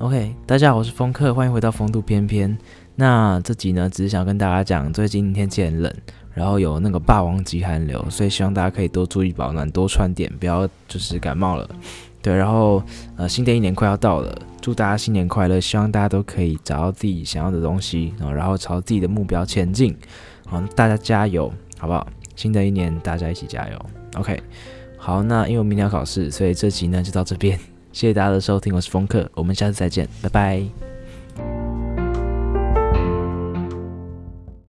OK，大家好，我是风客，欢迎回到风度翩翩。那这集呢，只是想跟大家讲，最近天气很冷，然后有那个霸王级寒流，所以希望大家可以多注意保暖，多穿点，不要就是感冒了。对，然后呃，新的一年快要到了，祝大家新年快乐，希望大家都可以找到自己想要的东西，然后朝自己的目标前进。好，大家加油，好不好？新的一年大家一起加油。OK，好，那因为明天要考试，所以这集呢就到这边。谢谢大家的收听，我是风客，我们下次再见，拜拜。